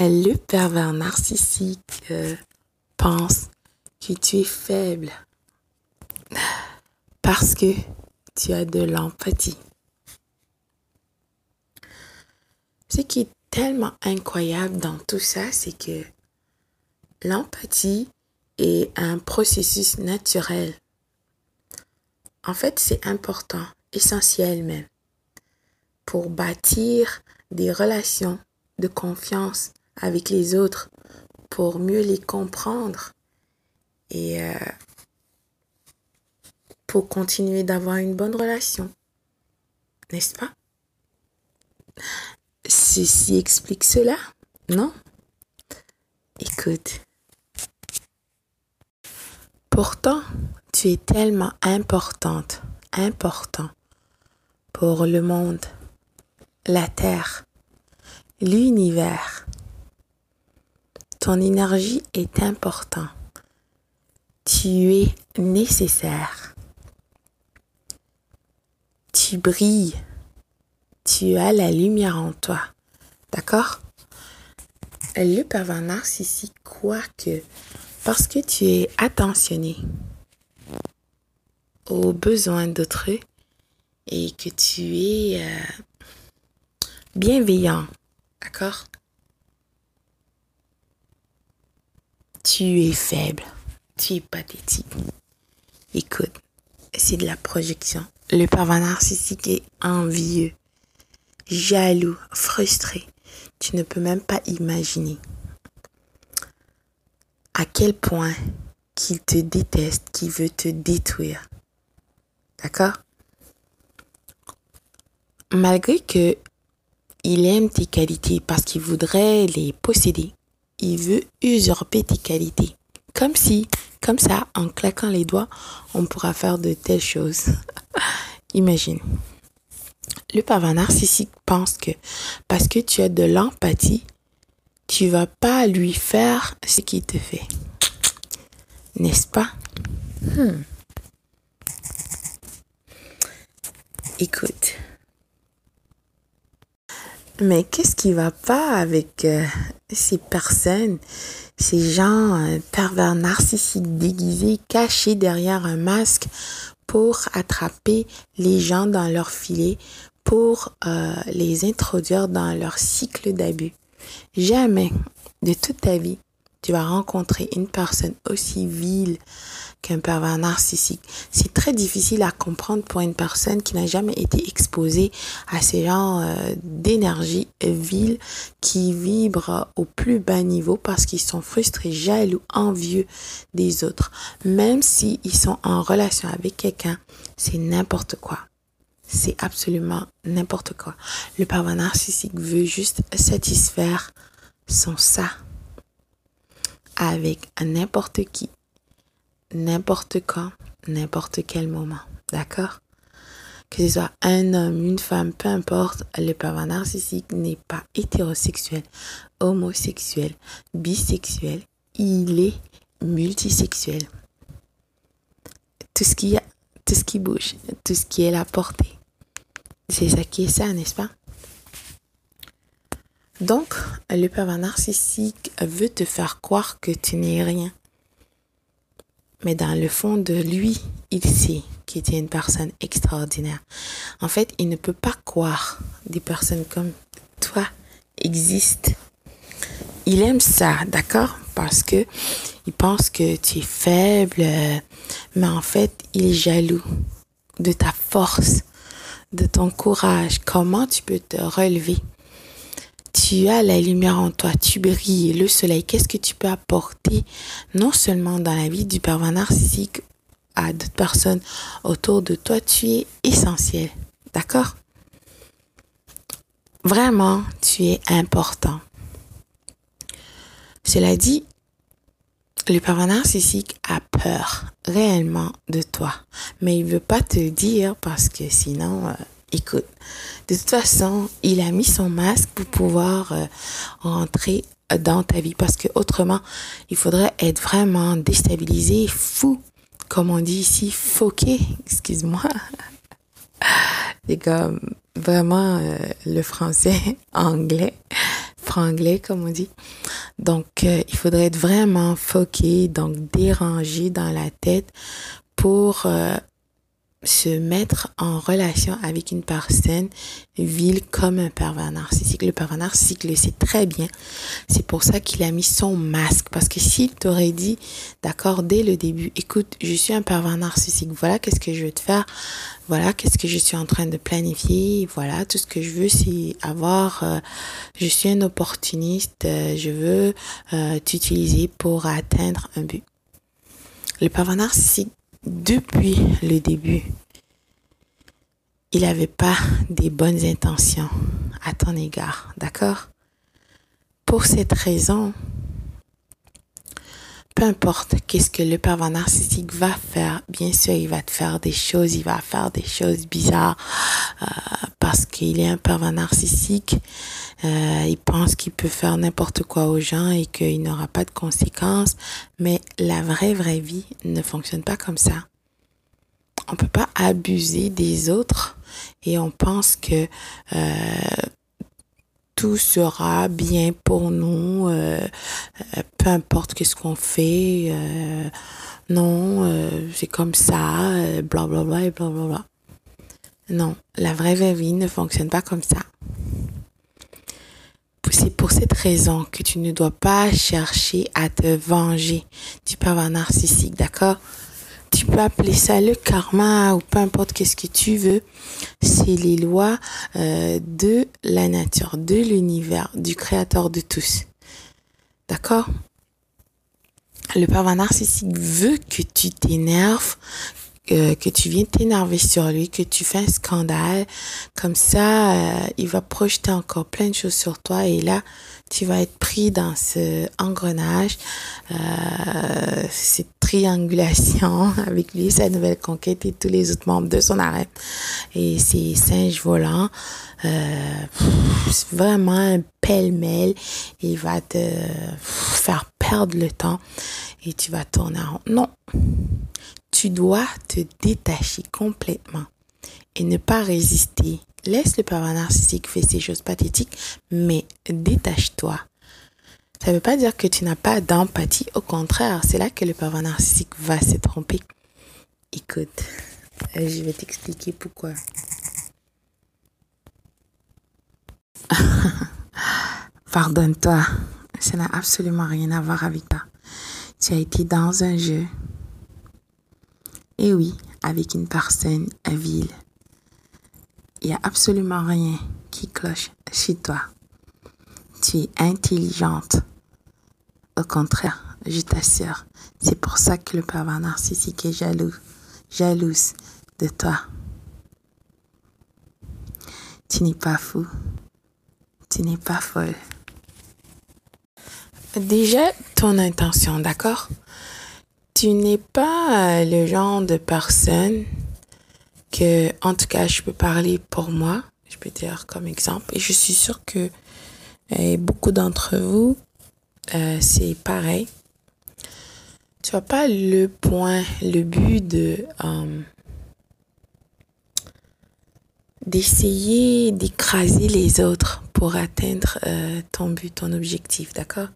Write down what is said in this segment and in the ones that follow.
Le pervers narcissique euh, pense que tu es faible parce que tu as de l'empathie. Ce qui est tellement incroyable dans tout ça, c'est que l'empathie est un processus naturel. En fait, c'est important, essentiel même, pour bâtir des relations de confiance avec les autres, pour mieux les comprendre et euh, pour continuer d'avoir une bonne relation. N'est-ce pas? Ceci explique cela, non? Écoute. Pourtant, tu es tellement importante, important pour le monde, la Terre, l'univers. Ton énergie est importante. Tu es nécessaire. Tu brilles. Tu as la lumière en toi. D'accord? Le pervers narcissique croit que parce que tu es attentionné aux besoins d'autrui et que tu es euh, bienveillant, d'accord? Tu es faible, tu es pathétique. Écoute, c'est de la projection. Le pervers narcissique est envieux, jaloux, frustré. Tu ne peux même pas imaginer à quel point qu'il te déteste, qu'il veut te détruire. D'accord? Malgré que il aime tes qualités parce qu'il voudrait les posséder, il veut usurper tes qualités. Comme si, comme ça, en claquant les doigts, on pourra faire de telles choses. Imagine. Le pervers narcissique pense que parce que tu as de l'empathie, tu vas pas lui faire ce qu'il te fait. N'est-ce pas? Hmm. Écoute. Mais qu'est-ce qui va pas avec euh, ces personnes, ces gens euh, pervers narcissiques déguisés, cachés derrière un masque pour attraper les gens dans leur filet, pour euh, les introduire dans leur cycle d'abus? Jamais de toute ta vie, tu vas rencontrer une personne aussi vile qu'un pervers narcissique. C'est très difficile à comprendre pour une personne qui n'a jamais été exposée à ces genres euh, d'énergie vile qui vibrent au plus bas niveau parce qu'ils sont frustrés, jaloux, envieux des autres. Même s'ils sont en relation avec quelqu'un, c'est n'importe quoi. C'est absolument n'importe quoi. Le pervers narcissique veut juste satisfaire son ça avec n'importe qui, n'importe quand, n'importe quel moment. D'accord? Que ce soit un homme, une femme, peu importe, le pervers narcissique n'est pas hétérosexuel, homosexuel, bisexuel, il est multisexuel. Tout ce qui a, tout ce qui bouge, tout ce qui est la portée. C'est ça qui est ça, n'est-ce pas? Donc, le pervers narcissique veut te faire croire que tu n'es rien. Mais dans le fond de lui, il sait qu'il est une personne extraordinaire. En fait, il ne peut pas croire des personnes comme toi existent. Il aime ça, d'accord? Parce que il pense que tu es faible, mais en fait, il est jaloux de ta force, de ton courage. Comment tu peux te relever? Tu as la lumière en toi, tu brilles, le soleil, qu'est-ce que tu peux apporter non seulement dans la vie du pervers narcissique à d'autres personnes autour de toi, tu es essentiel. D'accord? Vraiment, tu es important. Cela dit, le pervers narcissique a peur réellement de toi, mais il veut pas te dire parce que sinon, euh, écoute, de toute façon, il a mis son masque pour pouvoir euh, rentrer dans ta vie parce que autrement, il faudrait être vraiment déstabilisé, fou, comme on dit ici, foqué, excuse-moi. C'est comme vraiment euh, le français anglais. franglais, comme on dit. Donc, euh, il faudrait être vraiment foqué, donc dérangé dans la tête pour se mettre en relation avec une personne vile comme un pervers narcissique. Le pervers narcissique le sait très bien. C'est pour ça qu'il a mis son masque. Parce que s'il t'aurait dit, d'accord, dès le début, écoute, je suis un pervers narcissique, voilà qu'est-ce que je veux te faire, voilà qu'est-ce que je suis en train de planifier, voilà, tout ce que je veux, c'est avoir, euh, je suis un opportuniste, euh, je veux euh, t'utiliser pour atteindre un but. Le pervers narcissique depuis le début, il n'avait pas des bonnes intentions à ton égard, d'accord? Pour cette raison, peu importe qu'est-ce que le pervers narcissique va faire, bien sûr, il va te faire des choses, il va faire des choses bizarres euh, parce qu'il est un pervers narcissique. Euh, il pense qu'il peut faire n'importe quoi aux gens et qu'il n'aura pas de conséquences. Mais la vraie, vraie vie ne fonctionne pas comme ça. On peut pas abuser des autres et on pense que euh, tout sera bien pour nous, euh, peu importe qu'est-ce qu'on fait. non, c'est comme ça, bla bla bla et bla bla bla. Non, la vraie vie ne fonctionne pas comme ça. C'est pour cette raison que tu ne dois pas chercher à te venger du pervers narcissique, d'accord? Tu peux appeler ça le karma ou peu importe qu'est-ce que tu veux. C'est les lois euh, de la nature, de l'univers, du créateur de tous. D'accord? Le pervers narcissique veut que tu t'énerves, que tu viens t'énerver sur lui, que tu fais un scandale, comme ça, euh, il va projeter encore plein de choses sur toi et là, tu vas être pris dans ce engrenage, euh, cette triangulation avec lui, sa nouvelle conquête et tous les autres membres de son arrêt et ses singes volants. Euh, c'est vraiment un pêle-mêle. Il va te faire perdre le temps et tu vas tourner en rond. Non, tu dois te détacher complètement et ne pas résister. Laisse le pervers narcissique faire ces choses pathétiques, mais détache-toi. Ça ne veut pas dire que tu n'as pas d'empathie. Au contraire, c'est là que le pervers narcissique va se tromper. Écoute, euh, je vais t'expliquer pourquoi. Pardonne-toi. Ça n'a absolument rien à voir avec toi. Tu as été dans un jeu et oui, avec une personne à ville. Il n'y a absolument rien qui cloche chez toi. Tu es intelligente. Au contraire, je t'assure, c'est pour ça que le pervers narcissique est jaloux, jalouse de toi. Tu n'es pas fou. Tu n'es pas folle. Déjà, ton intention, d'accord? Tu n'es pas euh, le genre de personne que, en tout cas, je peux parler pour moi, je peux dire comme exemple, et je suis sûre que euh, beaucoup d'entre vous, euh, c'est pareil. Tu n'as pas le point, le but de d'essayer d'écraser les autres pour atteindre ton but, ton objectif, d'accord?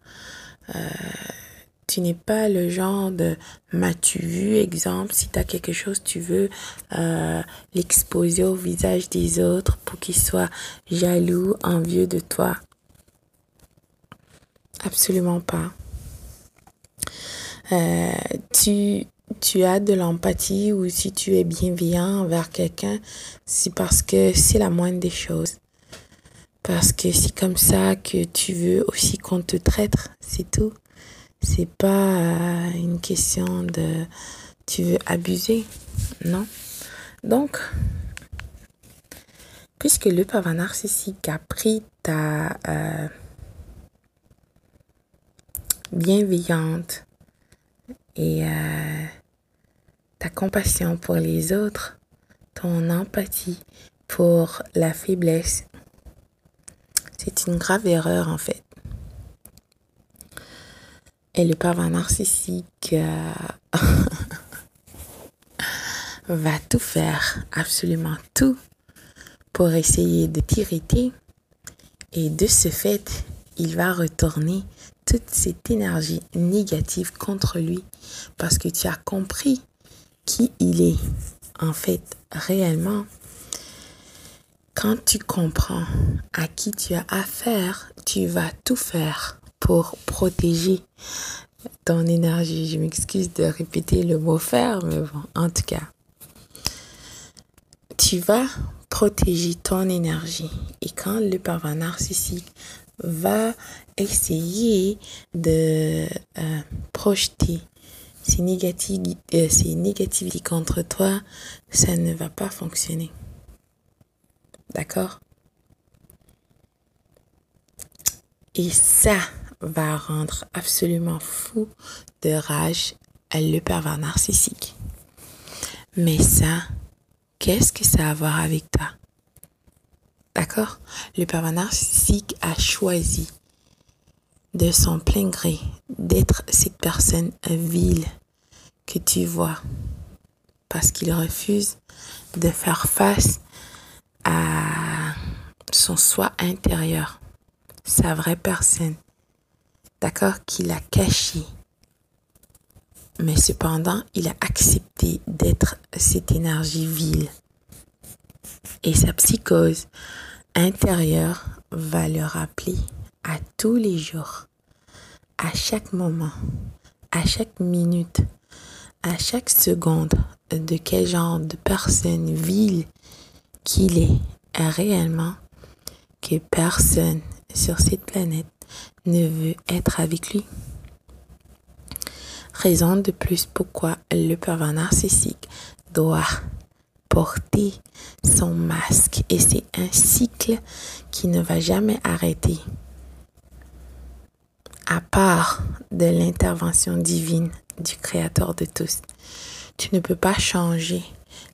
Tu n'es pas le genre de m'as-tu vu, exemple, si tu as quelque chose, tu veux euh, l'exposer au visage des autres pour qu'ils soient jaloux, envieux de toi? Absolument pas. Euh, tu, tu as de l'empathie ou si tu es bienveillant envers quelqu'un, c'est parce que c'est la moindre des choses. Parce que c'est comme ça que tu veux aussi qu'on te traite, c'est tout. C'est pas euh, une question de tu veux abuser, non? Donc, puisque le pervers narcissique a pris ta euh, bienveillante et euh, ta compassion pour les autres, ton empathie pour la faiblesse, c'est une grave erreur en fait. Et le pervers narcissique euh, va tout faire, absolument tout, pour essayer de t'irriter. Et de ce fait, il va retourner toute cette énergie négative contre lui parce que tu as compris qui il est en fait réellement. Quand tu comprends à qui tu as affaire, tu vas tout faire pour protéger ton énergie. Je m'excuse de répéter le mot faire, mais bon, en tout cas, tu vas protéger ton énergie. Et quand le pervers narcissique va essayer de euh, projeter euh, ses négativités contre toi, ça ne va pas fonctionner. D'accord? Et ça va rendre absolument fou de rage le pervers narcissique. Mais ça, qu'est-ce que ça a à voir avec toi? D'accord? Le pervers narcissique a choisi de son plein gré d'être cette personne vile que tu vois parce qu'il refuse de faire face à son soi intérieur, sa vraie personne, d'accord, qu'il a caché. Mais cependant, il a accepté d'être cette énergie vile. Et sa psychose intérieure va le rappeler à tous les jours, à chaque moment, à chaque minute, à chaque seconde de quel genre de personne vile qu'il est réellement que personne sur cette planète ne veut être avec lui. Raison de plus pourquoi le pervers narcissique doit porter son masque et c'est un cycle qui ne va jamais arrêter à part de l'intervention divine du Créateur de tous. Tu ne peux pas changer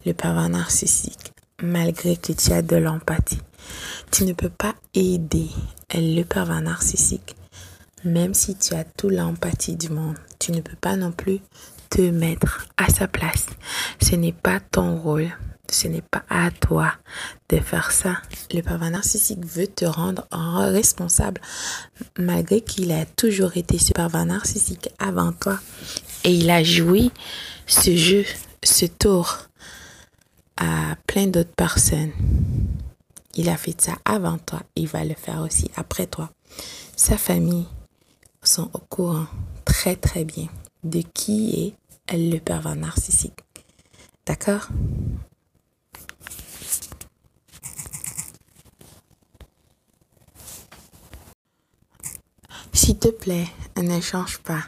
le pervers narcissique malgré que tu as de l'empathie. Tu ne peux pas aider le pervers narcissique même si tu as toute l'empathie du monde. Tu ne peux pas non plus te mettre à sa place. Ce n'est pas ton rôle. Ce n'est pas à toi de faire ça. Le pervers narcissique veut te rendre responsable malgré qu'il a toujours été ce pervers narcissique avant toi. Et il a joué ce jeu, ce tour à plein d'autres personnes. Il a fait ça avant toi. Il va le faire aussi après toi. Sa famille sont au courant très très bien de qui est le pervers narcissique. D'accord? S'il te plaît, ne change pas.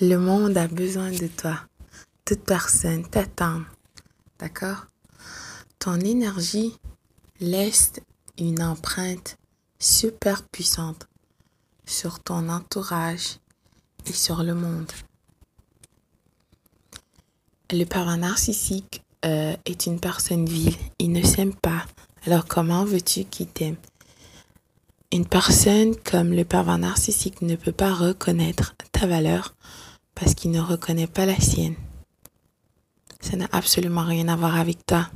Le monde a besoin de toi. Toute personne t'attend. D'accord? Ton énergie laisse une empreinte super puissante sur ton entourage et sur le monde. Le pervers narcissique euh, est une personne vile. Il ne s'aime pas. Alors comment veux-tu qu'il t'aime? Une personne comme le pervers narcissique ne peut pas reconnaître ta valeur parce qu'il ne reconnaît pas la sienne. Ça n'a absolument rien à voir avec toi.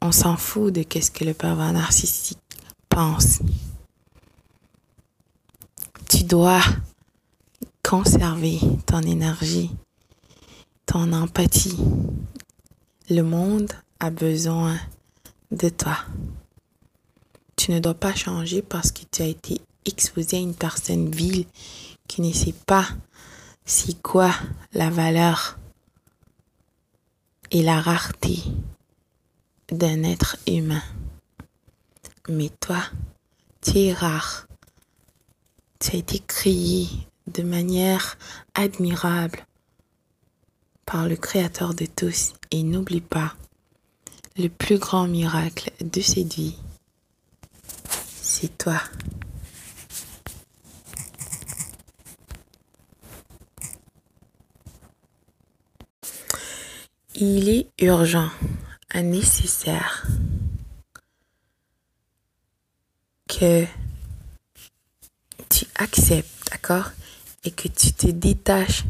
On s'en fout de qu'est-ce que le pervers narcissique pense. Tu dois conserver ton énergie, ton empathie. Le monde a besoin de toi. Tu ne dois pas changer parce que tu as été exposé à une personne vile qui ne sait pas c'est quoi la valeur et la rareté d'un être humain. Mais toi, tu es rare tu as été créé de manière admirable par le Créateur de tous. Et n'oublie pas, le plus grand miracle de cette vie, c'est toi. Il est urgent, nécessaire que tu acceptes, d'accord? Et que tu te détaches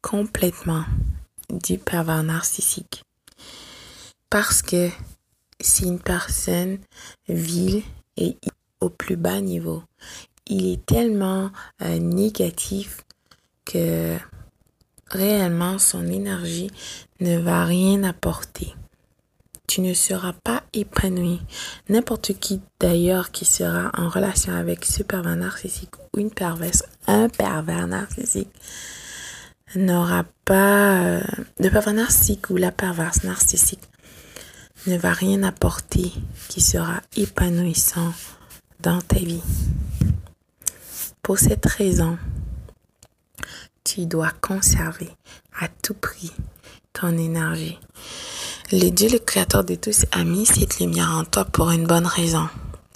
complètement du pervers narcissique. Parce que c'est une personne vile et au plus bas niveau. Il est tellement euh, négatif que réellement son énergie ne va rien apporter. Tu ne seras pas épanoui. N'importe qui d'ailleurs qui sera en relation avec ce pervers narcissique ou une perverse, un pervers narcissique, n'aura pas euh, de pervers narcissique ou la perverse narcissique ne va rien apporter qui sera épanouissant dans ta vie. Pour cette raison, tu dois conserver à tout prix ton énergie. Le Dieu, le Créateur de tous, a mis cette lumière en toi pour une bonne raison,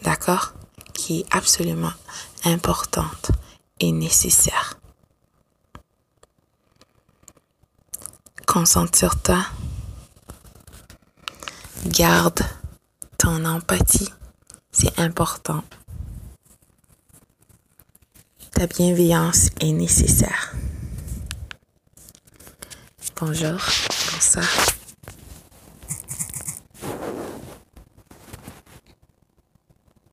d'accord? Qui est absolument importante et nécessaire. Concentre-toi. Garde ton empathie. C'est important. Ta bienveillance est nécessaire. Bonjour, bonsoir.